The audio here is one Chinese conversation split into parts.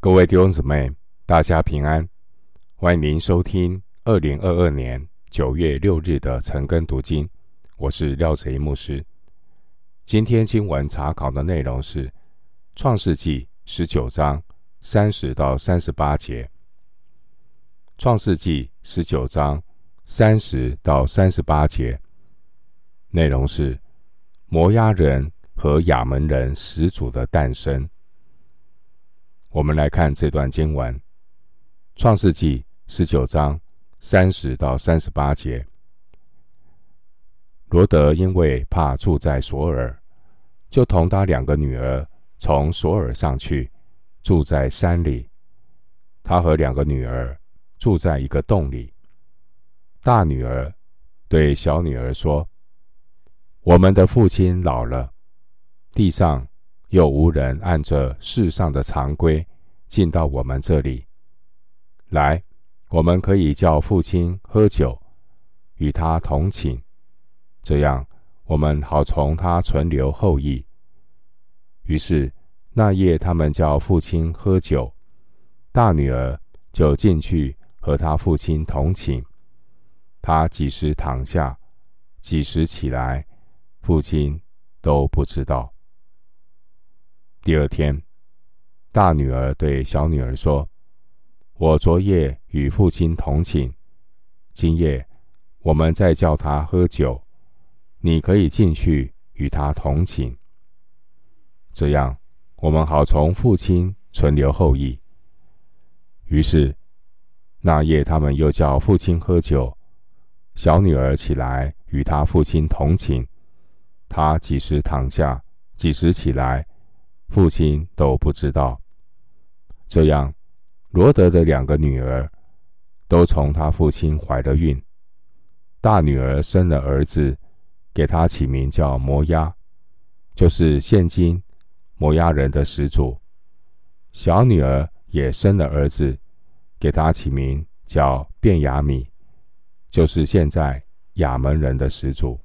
各位弟兄姊妹，大家平安！欢迎您收听二零二二年九月六日的晨更读经。我是廖哲一牧师。今天经文查考的内容是《创世纪》十九章三十到三十八节。《创世纪》十九章三十到三十八节内容是摩押人和亚门人始祖的诞生。我们来看这段经文，《创世纪》十九章三十到三十八节。罗德因为怕住在索尔，就同他两个女儿从索尔上去，住在山里。他和两个女儿住在一个洞里。大女儿对小女儿说：“我们的父亲老了，地上。”又无人按着世上的常规进到我们这里来，我们可以叫父亲喝酒，与他同寝，这样我们好从他存留后裔。于是那夜，他们叫父亲喝酒，大女儿就进去和他父亲同寝。他几时躺下，几时起来，父亲都不知道。第二天，大女儿对小女儿说：“我昨夜与父亲同寝，今夜我们再叫他喝酒，你可以进去与他同寝。这样，我们好从父亲存留后裔。”于是那夜，他们又叫父亲喝酒，小女儿起来与他父亲同寝，他几时躺下，几时起来。父亲都不知道。这样，罗德的两个女儿都从他父亲怀了孕。大女儿生了儿子，给他起名叫摩押，就是现今摩押人的始祖。小女儿也生了儿子，给他起名叫便雅米，就是现在亚门人的始祖。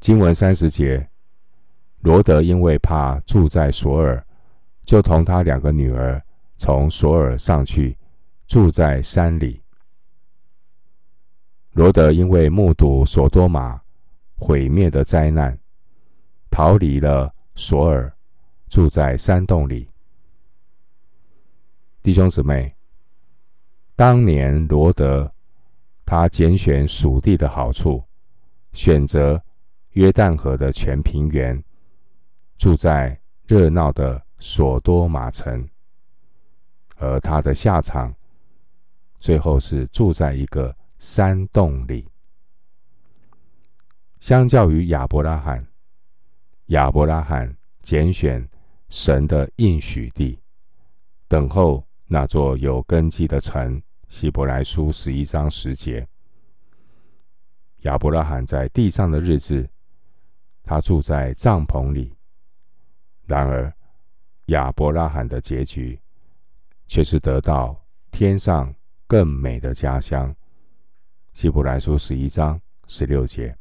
经文三十节。罗德因为怕住在索尔，就同他两个女儿从索尔上去，住在山里。罗德因为目睹索多玛毁灭的灾难，逃离了索尔，住在山洞里。弟兄姊妹，当年罗德他拣选属地的好处，选择约旦河的全平原。住在热闹的索多玛城，而他的下场，最后是住在一个山洞里。相较于亚伯拉罕，亚伯拉罕拣选神的应许地，等候那座有根基的城。希伯来书十一章十节，亚伯拉罕在地上的日子，他住在帐篷里。然而，亚伯拉罕的结局却是得到天上更美的家乡。希伯来书十一章十六节。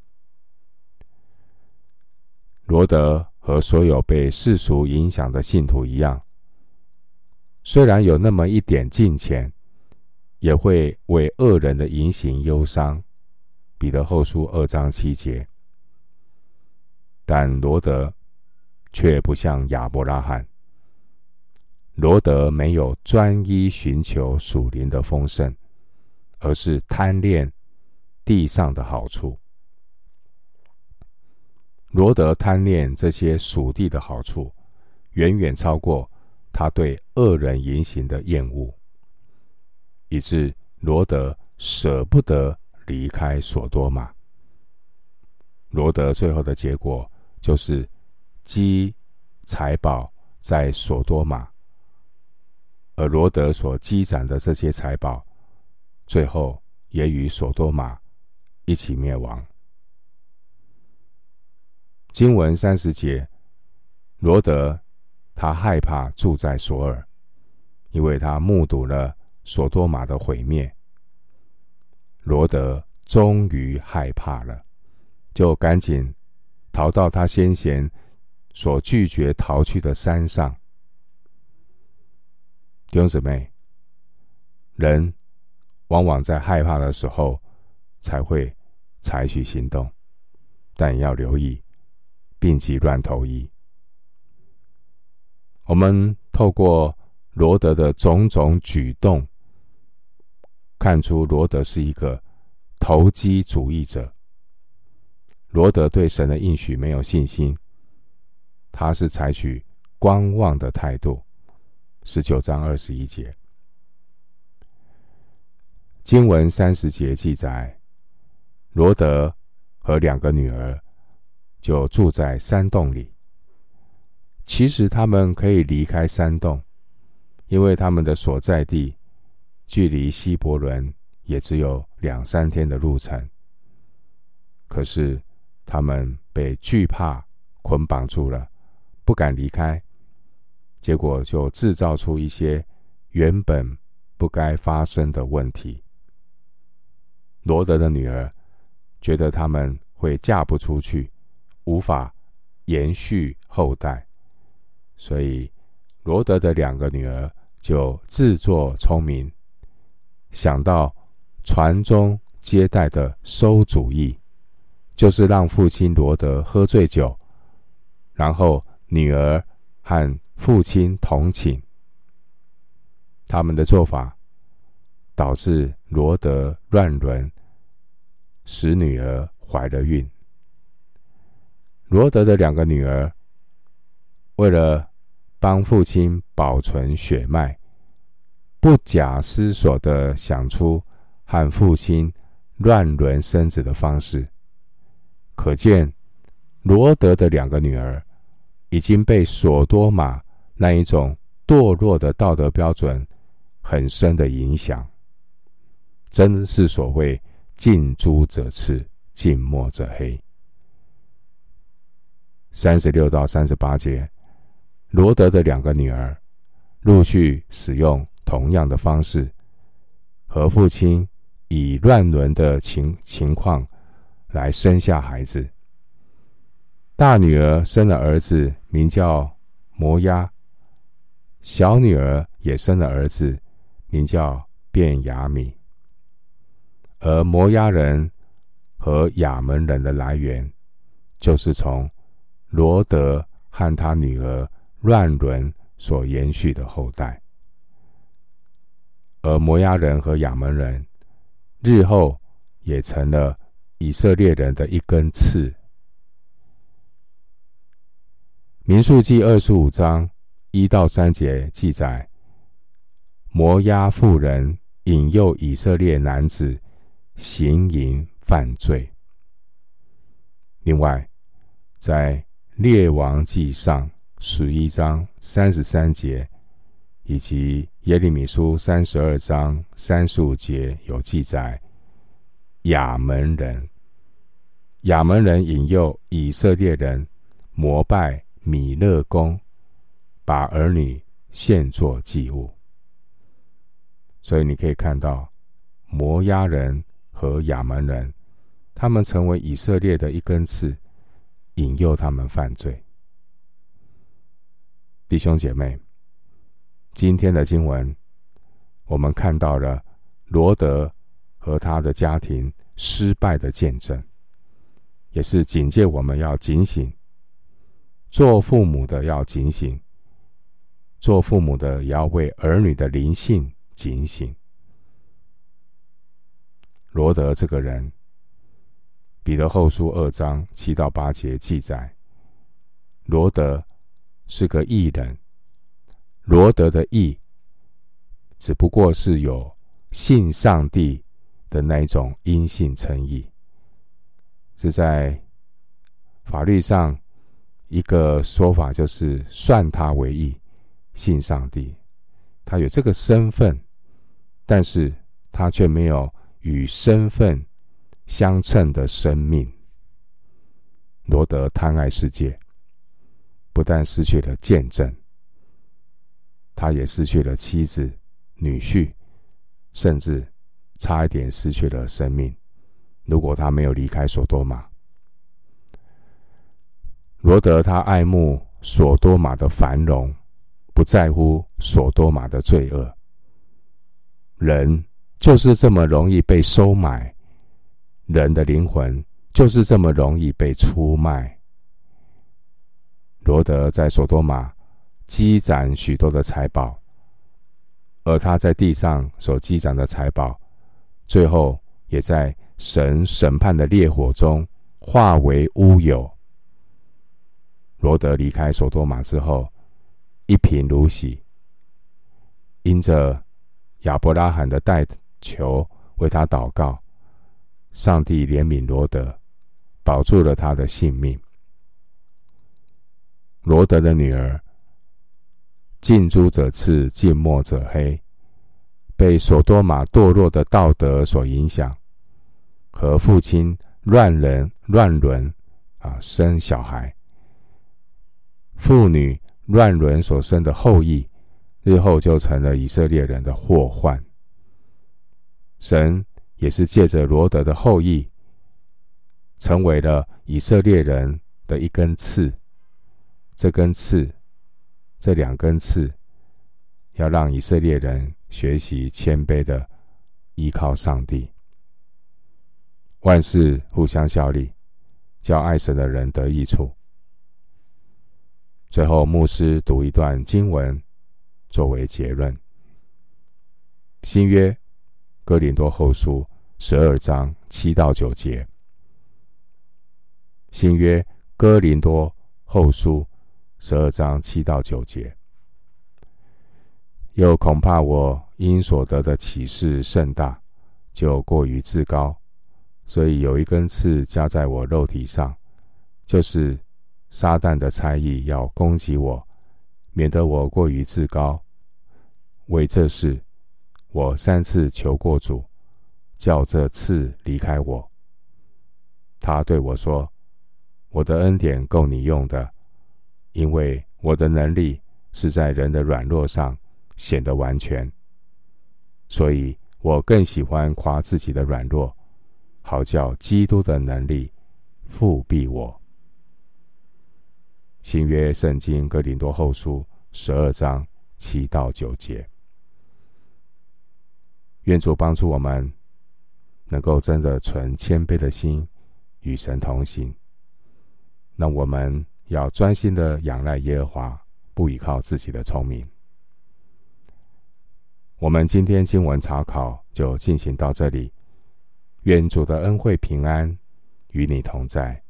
罗德和所有被世俗影响的信徒一样，虽然有那么一点金钱，也会为恶人的言行忧伤。彼得后书二章七节。但罗德。却不像亚伯拉罕，罗德没有专一寻求属灵的丰盛，而是贪恋地上的好处。罗德贪恋这些属地的好处，远远超过他对恶人言行的厌恶，以致罗德舍不得离开索多玛。罗德最后的结果就是。积财宝在索多玛，而罗德所积攒的这些财宝，最后也与索多玛一起灭亡。经文三十节，罗德他害怕住在索尔，因为他目睹了索多玛的毁灭。罗德终于害怕了，就赶紧逃到他先前。所拒绝逃去的山上，弟兄姊妹，人往往在害怕的时候才会采取行动，但要留意，病急乱投医。我们透过罗德的种种举动，看出罗德是一个投机主义者。罗德对神的应许没有信心，他是采取观望的态度。十九章二十一节，经文三十节记载，罗德和两个女儿就住在山洞里。其实他们可以离开山洞，因为他们的所在地距离希伯伦也只有两三天的路程。可是他们被惧怕捆绑住了，不敢离开，结果就制造出一些原本不该发生的问题。罗德的女儿觉得他们会嫁不出去，无法延续后代。所以，罗德的两个女儿就自作聪明，想到传宗接代的馊主意，就是让父亲罗德喝醉酒，然后女儿和父亲同寝。他们的做法导致罗德乱伦，使女儿怀了孕。罗德的两个女儿为了帮父亲保存血脉，不假思索的想出和父亲乱伦生子的方式。可见，罗德的两个女儿已经被所多玛那一种堕落的道德标准很深的影响。真是所谓近朱者赤，近墨者黑。三十六到三十八节。罗德的两个女儿陆续使用同样的方式，和父亲以乱伦的情情况来生下孩子。大女儿生了儿子，名叫摩押；小女儿也生了儿子，名叫便雅米。而摩押人和亚门人的来源，就是从罗德和他女儿。乱伦所延续的后代，而摩押人和亚门人日后也成了以色列人的一根刺。民数记二十五章一到三节记载，摩押妇人引诱以色列男子行淫犯罪。另外，在列王记上。十一章三十三节，以及耶利米书三十二章三十五节有记载。亚门人，亚门人引诱以色列人膜拜米勒公，把儿女献作祭物。所以你可以看到，摩押人和亚门人，他们成为以色列的一根刺，引诱他们犯罪。弟兄姐妹，今天的经文，我们看到了罗德和他的家庭失败的见证，也是警戒我们要警醒，做父母的要警醒，做父母的也要为儿女的灵性警醒。罗德这个人，彼得后书二章七到八节记载，罗德。是个义人，罗德的义，只不过是有信上帝的那一种因信称义，是在法律上一个说法，就是算他为义，信上帝，他有这个身份，但是他却没有与身份相称的生命。罗德贪爱世界。不但失去了见证，他也失去了妻子、女婿，甚至差一点失去了生命。如果他没有离开所多玛，罗德他爱慕所多玛的繁荣，不在乎所多玛的罪恶。人就是这么容易被收买，人的灵魂就是这么容易被出卖。罗德在所多玛积攒许多的财宝，而他在地上所积攒的财宝，最后也在神审判的烈火中化为乌有。罗德离开所多玛之后，一贫如洗，因着亚伯拉罕的代求，为他祷告，上帝怜悯罗德，保住了他的性命。罗德的女儿近朱者赤，近墨者黑，被所多玛堕落的道德所影响，和父亲乱人乱伦啊生小孩。妇女乱伦所生的后裔，日后就成了以色列人的祸患。神也是借着罗德的后裔，成为了以色列人的一根刺。这根刺，这两根刺，要让以色列人学习谦卑的依靠上帝。万事互相效力，叫爱神的人得益处。最后，牧师读一段经文作为结论：新约哥林多后书十二章七到九节。新约哥林多后书十二章七到九节。又恐怕我因所得的启示甚大，就过于自高，所以有一根刺加在我肉体上，就是。撒旦的猜疑要攻击我，免得我过于自高。为这事，我三次求过主，叫这刺离开我。他对我说：“我的恩典够你用的，因为我的能力是在人的软弱上显得完全。所以我更喜欢夸自己的软弱，好叫基督的能力覆庇我。”新约圣经哥林多后书十二章七到九节，愿主帮助我们，能够真的存谦卑的心与神同行。那我们要专心的仰赖耶和华，不依靠自己的聪明。我们今天经文查考就进行到这里，愿主的恩惠平安与你同在。